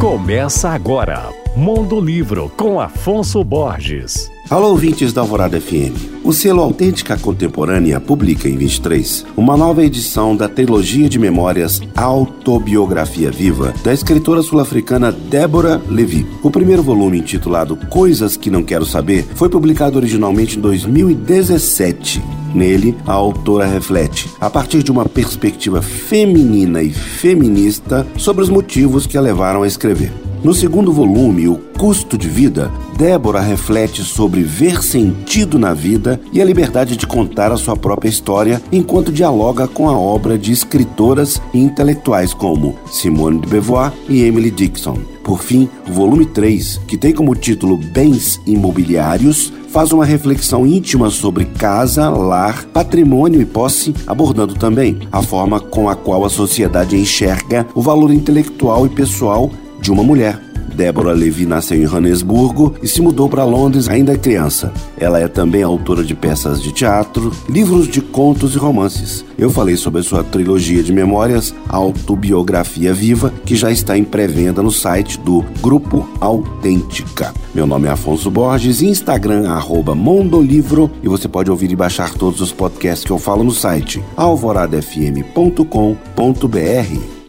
Começa agora, Mundo Livro com Afonso Borges. Alô, ouvintes da Alvorada FM. O selo Autêntica Contemporânea publica em 23 uma nova edição da trilogia de memórias Autobiografia Viva da escritora sul-africana Débora Levi. O primeiro volume, intitulado Coisas que Não Quero Saber, foi publicado originalmente em 2017. Nele, a autora reflete, a partir de uma perspectiva feminina e feminista, sobre os motivos que a levaram a escrever. No segundo volume, O Custo de Vida, Débora reflete sobre ver sentido na vida e a liberdade de contar a sua própria história enquanto dialoga com a obra de escritoras e intelectuais como Simone de Beauvoir e Emily Dixon. Por fim, o volume 3, que tem como título Bens Imobiliários, faz uma reflexão íntima sobre casa, lar, patrimônio e posse, abordando também a forma com a qual a sociedade enxerga o valor intelectual e pessoal de uma mulher. Débora Levi nasceu em Joanesburgo e se mudou para Londres ainda criança. Ela é também autora de peças de teatro, livros de contos e romances. Eu falei sobre a sua trilogia de memórias Autobiografia Viva, que já está em pré-venda no site do Grupo Autêntica. Meu nome é Afonso Borges, Instagram arroba Mondolivro e você pode ouvir e baixar todos os podcasts que eu falo no site alvoradafm.com.br.